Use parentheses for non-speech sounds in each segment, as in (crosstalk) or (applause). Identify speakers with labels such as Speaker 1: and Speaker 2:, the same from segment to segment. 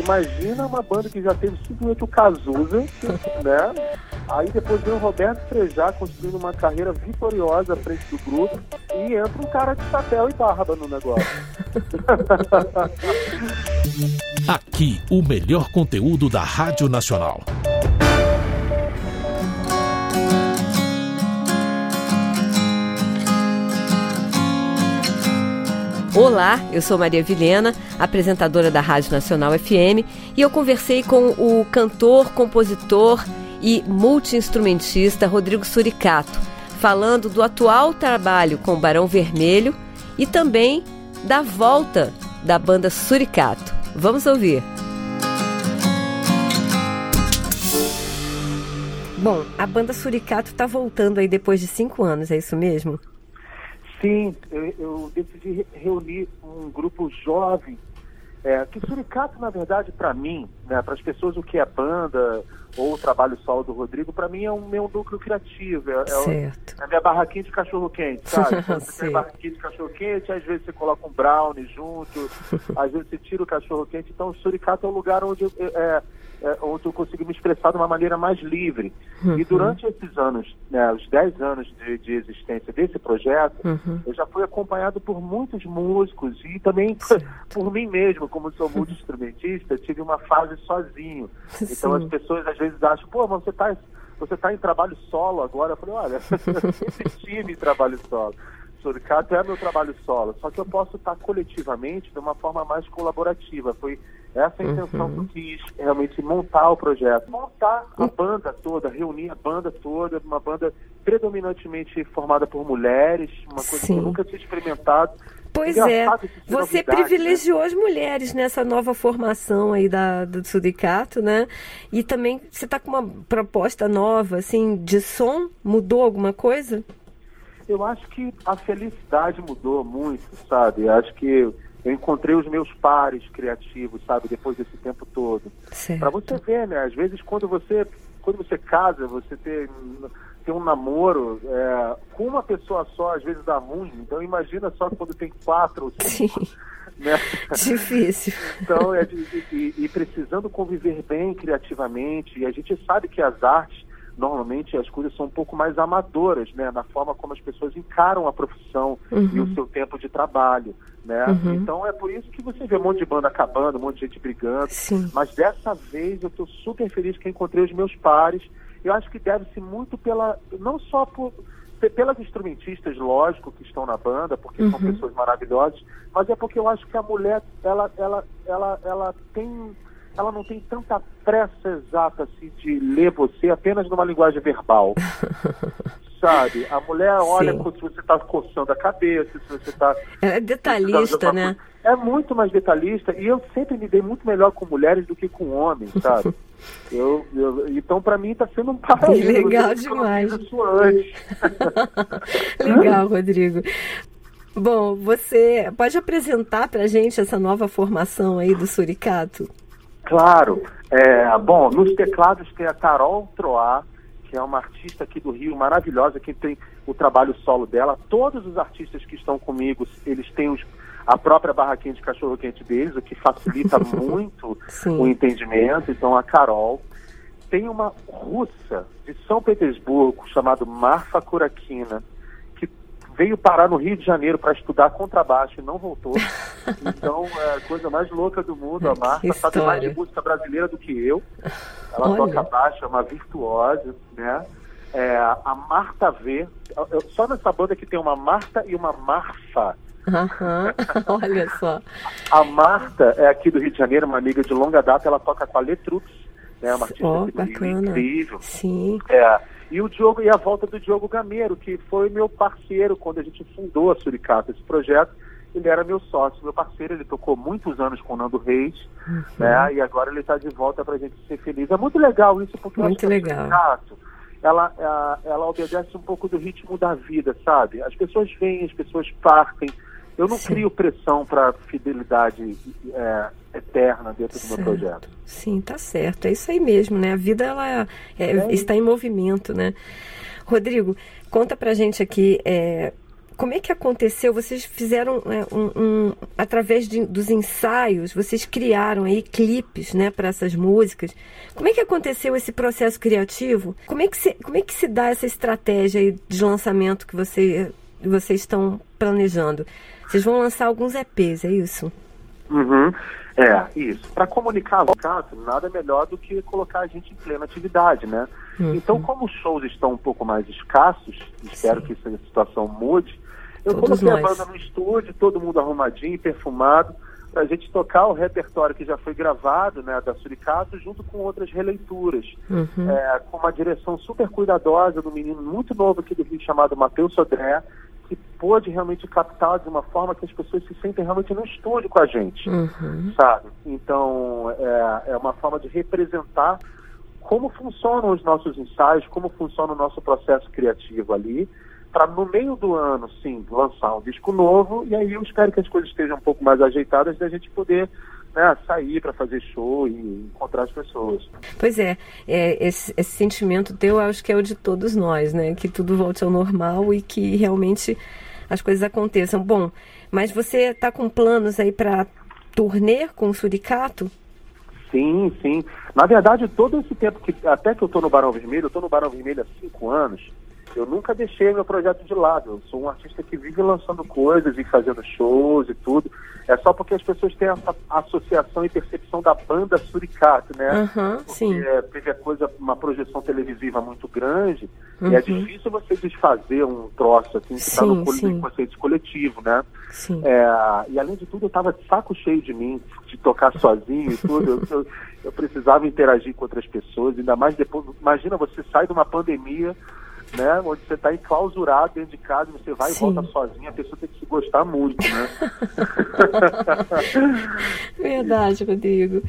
Speaker 1: Imagina uma banda que já teve simplesmente o Cazuza, né? Aí depois vem o Roberto Frejá construindo uma carreira vitoriosa à frente do grupo e entra um cara de chapéu e barba no negócio. (laughs)
Speaker 2: Aqui, o melhor conteúdo da Rádio Nacional.
Speaker 3: Olá, eu sou Maria Vilhena, apresentadora da Rádio Nacional FM, e eu conversei com o cantor, compositor e multiinstrumentista Rodrigo Suricato, falando do atual trabalho com o Barão Vermelho e também da volta da banda Suricato. Vamos ouvir. Bom, a banda Suricato está voltando aí depois de cinco anos, é isso mesmo?
Speaker 1: Sim, eu, eu decidi reunir um grupo jovem. É, que Suricato, na verdade, para mim, né, para as pessoas, o que é banda ou o trabalho solo do Rodrigo, para mim é um meu núcleo criativo. É,
Speaker 3: certo.
Speaker 1: é a minha barraquinha de cachorro-quente, sabe? (laughs) Você tem barraquinha de cachorro-quente, às vezes você coloca um brownie junto, (laughs) às vezes você tira o cachorro-quente. Então, o Suricato é o lugar onde é, é, onde eu consigo me expressar de uma maneira mais livre. Uhum. E durante esses anos, né, os 10 anos de, de, existência desse projeto, uhum. eu já fui acompanhado por muitos músicos e também (laughs) por mim mesmo, como sou multi-instrumentista, tive uma fase sozinho. Então Sim. as pessoas às vezes acham, pô, mas você está você tá em trabalho solo agora? Eu falei, olha, eu sempre tive trabalho solo. Suricato é meu trabalho solo, só que eu posso estar coletivamente de uma forma mais colaborativa. Foi essa a intenção uhum. que eu quis realmente montar o projeto. Montar a banda toda, reunir a banda toda, uma banda predominantemente formada por mulheres, uma coisa Sim. que eu nunca tinha experimentado.
Speaker 3: Pois é, você privilegiou né? as mulheres nessa nova formação aí da, do sindicato, né? E também você está com uma proposta nova, assim, de som? Mudou alguma coisa?
Speaker 1: Eu acho que a felicidade mudou muito, sabe? Acho que eu encontrei os meus pares criativos, sabe, depois desse tempo todo. Para você ver, né? Às vezes quando você quando você casa, você tem, tem um namoro é, com uma pessoa só, às vezes dá ruim. Então imagina só quando tem quatro ou cinco. (laughs) Né?
Speaker 3: Difícil.
Speaker 1: então, é, e, e precisando conviver bem criativamente, e a gente sabe que as artes normalmente as coisas são um pouco mais amadoras, né, na forma como as pessoas encaram a profissão uhum. e o seu tempo de trabalho, né? Uhum. Então é por isso que você vê um monte de banda acabando, um monte de gente brigando.
Speaker 3: Sim.
Speaker 1: Mas dessa vez eu estou super feliz que encontrei os meus pares. Eu acho que deve-se muito pela, não só por pelas instrumentistas, lógico, que estão na banda, porque uhum. são pessoas maravilhosas, mas é porque eu acho que a mulher, ela, ela, ela, ela tem ela não tem tanta pressa exata assim, de ler você apenas numa linguagem verbal. (laughs) Sabe? A mulher olha Sim. se você está coçando a cabeça, se você está.
Speaker 3: É detalhista, né?
Speaker 1: É muito mais detalhista e eu sempre me dei muito melhor com mulheres do que com homens, sabe? (laughs) eu, eu, então, para mim, está sendo um paraíso.
Speaker 3: Legal demais. (laughs) Legal, Rodrigo. Bom, você pode apresentar para gente essa nova formação aí do Suricato?
Speaker 1: Claro. É, bom, nos teclados tem a Carol Troá, que é uma artista aqui do Rio maravilhosa, que tem o trabalho solo dela. Todos os artistas que estão comigo, eles têm os, a própria barraquinha de cachorro-quente deles, o que facilita (laughs) muito o entendimento. Então, a Carol. Tem uma russa de São Petersburgo, chamada Marfa Kurakina, veio parar no Rio de Janeiro para estudar contrabaixo e não voltou. (laughs) Então, é a coisa mais louca do mundo. A Marta sabe mais de música brasileira do que eu. Ela Olha. toca baixo, é uma virtuosa, né? É, a Marta V, só nessa banda que tem uma Marta e uma Marfa.
Speaker 3: Uhum. (laughs) Olha só.
Speaker 1: A Marta é aqui do Rio de Janeiro, uma amiga de longa data, ela toca com a Letrux, né? Uma artista oh, incrível.
Speaker 3: Sim.
Speaker 1: É, e o Diogo e a volta do Diogo Gameiro, que foi meu parceiro quando a gente fundou a Suricata, esse projeto. Ele era meu sócio, meu parceiro, ele tocou muitos anos com o Nando Reis, uhum. né? E agora ele está de volta para a gente ser feliz. É muito legal isso, porque
Speaker 3: muito legal.
Speaker 1: Suricata, ela, ela, ela obedece um pouco do ritmo da vida, sabe? As pessoas vêm, as pessoas partem, eu não Sim. crio pressão para fidelidade é, eterna dentro certo. do meu projeto.
Speaker 3: Sim, tá certo. É isso aí mesmo, né? A vida ela é, é está em movimento, né? Rodrigo, conta pra gente aqui é, como é que aconteceu? Vocês fizeram é, um, um, através de, dos ensaios, vocês criaram aí clipes, né, para essas músicas. Como é que aconteceu esse processo criativo? Como é que se, como é que se dá essa estratégia de lançamento que você, vocês estão planejando? Vocês vão lançar alguns EPs, é isso?
Speaker 1: Uhum. É, isso. Para comunicar o caso, nada melhor do que colocar a gente em plena atividade, né? Uhum. Então, como os shows estão um pouco mais escassos, espero Sim. que essa situação mude, eu Todos coloquei nós. a banda no estúdio, todo mundo arrumadinho, perfumado, para a gente tocar o repertório que já foi gravado, né, da Suricato, junto com outras releituras, uhum. é, com uma direção super cuidadosa do menino muito novo aqui do Rio chamado Matheus Sodré, pôde realmente captar de uma forma que as pessoas se sentem realmente no estúdio com a gente, uhum. sabe? Então, é, é uma forma de representar como funcionam os nossos ensaios, como funciona o nosso processo criativo ali, para no meio do ano, sim, lançar um disco novo, e aí eu espero que as coisas estejam um pouco mais ajeitadas da gente poder né, sair para fazer show e encontrar as pessoas.
Speaker 3: Pois é, é esse, esse, sentimento teu, acho que é o de todos nós, né? Que tudo volte ao normal e que realmente as coisas aconteçam. Bom, mas você está com planos aí para turnê com o Suricato?
Speaker 1: Sim, sim. Na verdade, todo esse tempo que até que eu estou no Barão Vermelho, eu estou no Barão Vermelho há cinco anos. Eu nunca deixei meu projeto de lado. Eu sou um artista que vive lançando coisas e fazendo shows e tudo. É só porque as pessoas têm essa associação e percepção da banda Suricato, né?
Speaker 3: Uhum, porque sim.
Speaker 1: teve a coisa, uma projeção televisiva muito grande uhum. e é uhum. difícil você desfazer um troço assim que está no conceito coletivo, né?
Speaker 3: Sim.
Speaker 1: É, e além de tudo, eu estava de saco cheio de mim, de tocar sozinho e tudo. Eu, eu, eu precisava interagir com outras pessoas, ainda mais depois. Imagina você sai de uma pandemia né? Onde você está enclausurado dentro de casa, você vai Sim. e volta sozinho, a pessoa tem que se gostar muito, né? (laughs)
Speaker 3: Verdade, Rodrigo.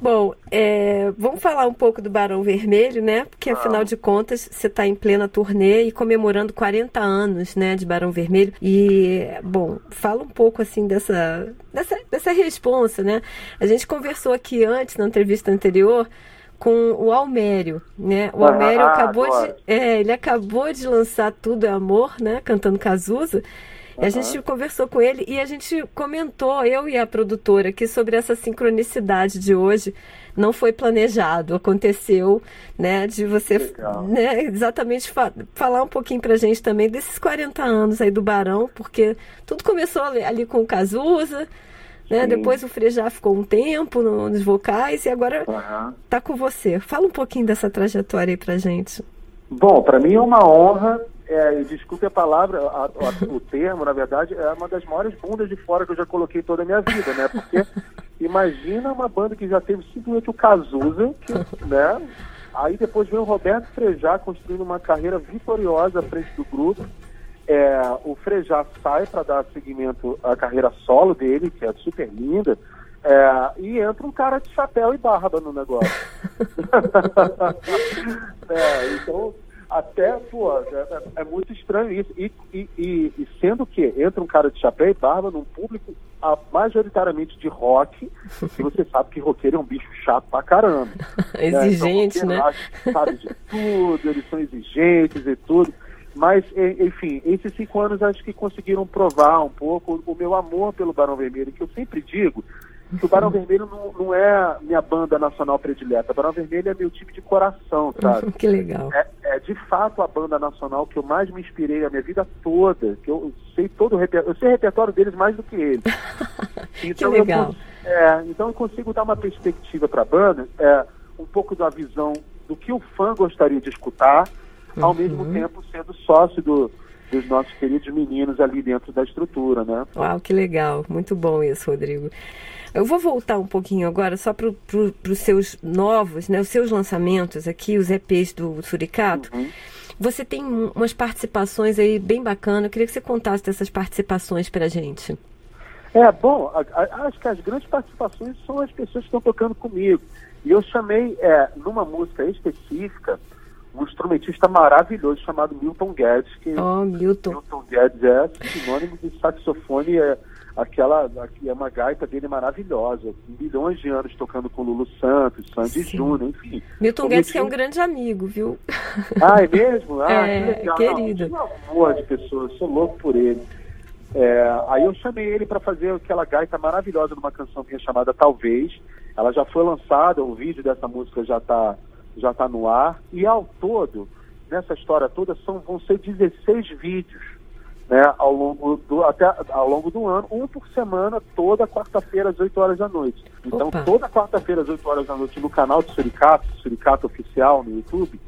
Speaker 3: Bom, é, vamos falar um pouco do Barão Vermelho, né? Porque afinal de contas você está em plena turnê e comemorando 40 anos, né, de Barão Vermelho. E bom, fala um pouco assim dessa dessa, dessa responsa, né? A gente conversou aqui antes na entrevista anterior com o Almério, né? O Almério ah, acabou de, é, ele acabou de lançar Tudo é Amor, né? Cantando Cazuza. Uhum. A gente conversou com ele e a gente comentou, eu e a produtora, aqui sobre essa sincronicidade de hoje. Não foi planejado, aconteceu, né? De você né, exatamente fa falar um pouquinho pra gente também desses 40 anos aí do Barão, porque tudo começou ali, ali com o Cazuza, né? Depois o Frejá ficou um tempo no, nos vocais e agora está uhum. com você. Fala um pouquinho dessa trajetória aí pra gente.
Speaker 1: Bom, para mim é uma honra, é, desculpe a palavra, a, a, o (laughs) termo, na verdade, é uma das maiores bundas de fora que eu já coloquei toda a minha vida, né? Porque imagina uma banda que já teve simplesmente o Cazuza, que, né? Aí depois vem o Roberto Frejá construindo uma carreira vitoriosa à frente do grupo é, o Frejá sai para dar seguimento à carreira solo dele, que é super linda, é, e entra um cara de chapéu e barba no negócio. (laughs) (laughs) é, então, até, pô, é, é, muito estranho isso. E, e, e, e, sendo que entra um cara de chapéu e barba num público a, majoritariamente de rock, e você sabe que roqueiro é um bicho chato pra caramba.
Speaker 3: Exigente, (laughs) né? Então,
Speaker 1: né? Sabe de tudo, eles são exigentes e tudo. Mas, enfim, esses cinco anos acho que conseguiram provar um pouco o meu amor pelo Barão Vermelho, que eu sempre digo que o Barão Vermelho não, não é minha banda nacional predileta. O Barão Vermelho é meu tipo de coração, (laughs) sabe?
Speaker 3: que legal.
Speaker 1: É, é, de fato a banda nacional que eu mais me inspirei a minha vida toda, que eu sei todo o repertório, eu sei o repertório deles mais do que eles. (laughs)
Speaker 3: Então, que legal.
Speaker 1: Eu, é, então eu consigo dar uma perspectiva para a banda, é, um pouco da visão do que o fã gostaria de escutar. Ao mesmo tempo sendo sócio do, dos nossos queridos meninos ali dentro da estrutura, né?
Speaker 3: Uau, que legal, muito bom isso, Rodrigo. Eu vou voltar um pouquinho agora só para pro, os seus novos, né, os seus lançamentos aqui, os EPs do Suricato. Uhum. Você tem umas participações aí bem bacanas. Eu queria que você contasse dessas participações para a gente.
Speaker 1: É, bom, a, a, acho que as grandes participações são as pessoas que estão tocando comigo. E eu chamei, é, numa música específica, um instrumentista maravilhoso chamado Milton Guedes. Que
Speaker 3: oh, Milton.
Speaker 1: Milton Guedes é sinônimo de saxofone é, aquela é uma gaita dele maravilhosa, milhões de anos tocando com Lulu Santos, Sandy Júnior, enfim.
Speaker 3: Milton Guedes que é um grande amigo, viu?
Speaker 1: Ah, é mesmo? (laughs) Ah,
Speaker 3: é, que legal. querido.
Speaker 1: Não, um amor de pessoa, sou louco por ele. É, aí eu chamei ele para fazer aquela gaita maravilhosa numa canção minha chamada Talvez. Ela já foi lançada, o vídeo dessa música já está já tá no ar. E ao todo, nessa história toda, são, vão ser 16 vídeos né, ao, longo do, até, ao longo do ano, um por semana, toda quarta-feira às 8 horas da noite. Então, Opa. toda quarta-feira às 8 horas da noite no canal do Suricato, Suricato Oficial no YouTube,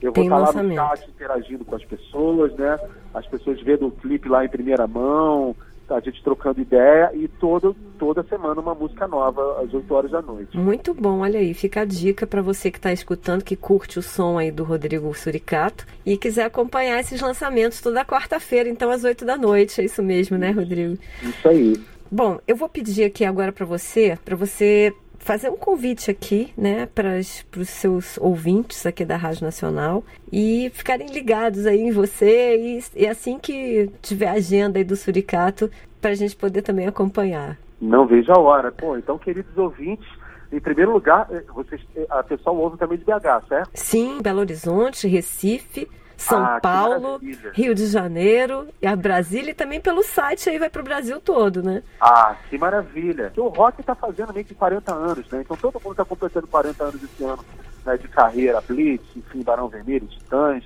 Speaker 1: eu vou estar lá no chat interagindo com as pessoas, né? As pessoas vendo o clipe lá em primeira mão, a gente trocando ideia e todo, toda semana uma música nova às 8 horas da noite.
Speaker 3: Muito bom, olha aí, fica a dica para você que está escutando, que curte o som aí do Rodrigo Suricato e quiser acompanhar esses lançamentos toda quarta-feira, então às 8 da noite, é isso mesmo, né, Rodrigo?
Speaker 1: Isso aí.
Speaker 3: Bom, eu vou pedir aqui agora para você, para você fazer um convite aqui, né, para os seus ouvintes aqui da Rádio Nacional e ficarem ligados aí em você e, e assim que tiver a agenda aí do Suricato, para a gente poder também acompanhar.
Speaker 1: Não vejo a hora. Pô, então, queridos ouvintes, em primeiro lugar, eh, vocês, eh, a pessoal ouve também de BH, certo?
Speaker 3: Sim, Belo Horizonte, Recife, são ah, Paulo, Rio de Janeiro e a Brasília e também pelo site aí vai para o Brasil todo, né?
Speaker 1: Ah, que maravilha. O rock está fazendo meio que 40 anos, né? Então todo mundo está completando 40 anos esse ano né, de carreira, Blitz, enfim, Barão Vermelho, Titãs.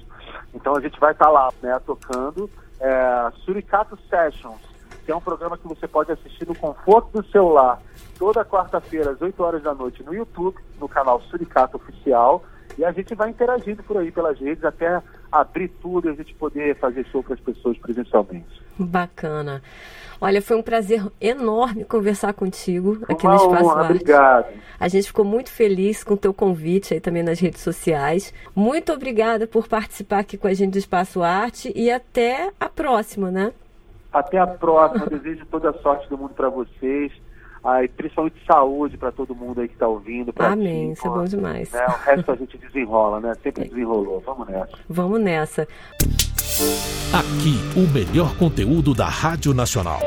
Speaker 1: Então a gente vai estar tá lá, né, tocando é, Suricato Sessions, que é um programa que você pode assistir no conforto do celular toda quarta-feira às 8 horas da noite no YouTube, no canal Suricato Oficial. E a gente vai interagindo por aí pelas redes até abrir tudo e a gente poder fazer show para as pessoas presencialmente.
Speaker 3: Bacana. Olha, foi um prazer enorme conversar contigo aqui
Speaker 1: Uma
Speaker 3: no Espaço
Speaker 1: honra, Arte. Obrigado.
Speaker 3: A gente ficou muito feliz com o teu convite aí também nas redes sociais. Muito obrigada por participar aqui com a gente do Espaço Arte e até a próxima, né?
Speaker 1: Até a próxima. Desejo toda a sorte do mundo para vocês aí, principalmente saúde para todo mundo aí que está ouvindo.
Speaker 3: Amém, ti, isso é bom demais.
Speaker 1: Né? O resto a gente desenrola, né? Sempre é. desenrolou. Vamos nessa.
Speaker 3: Vamos nessa.
Speaker 2: Aqui, o melhor conteúdo da Rádio Nacional.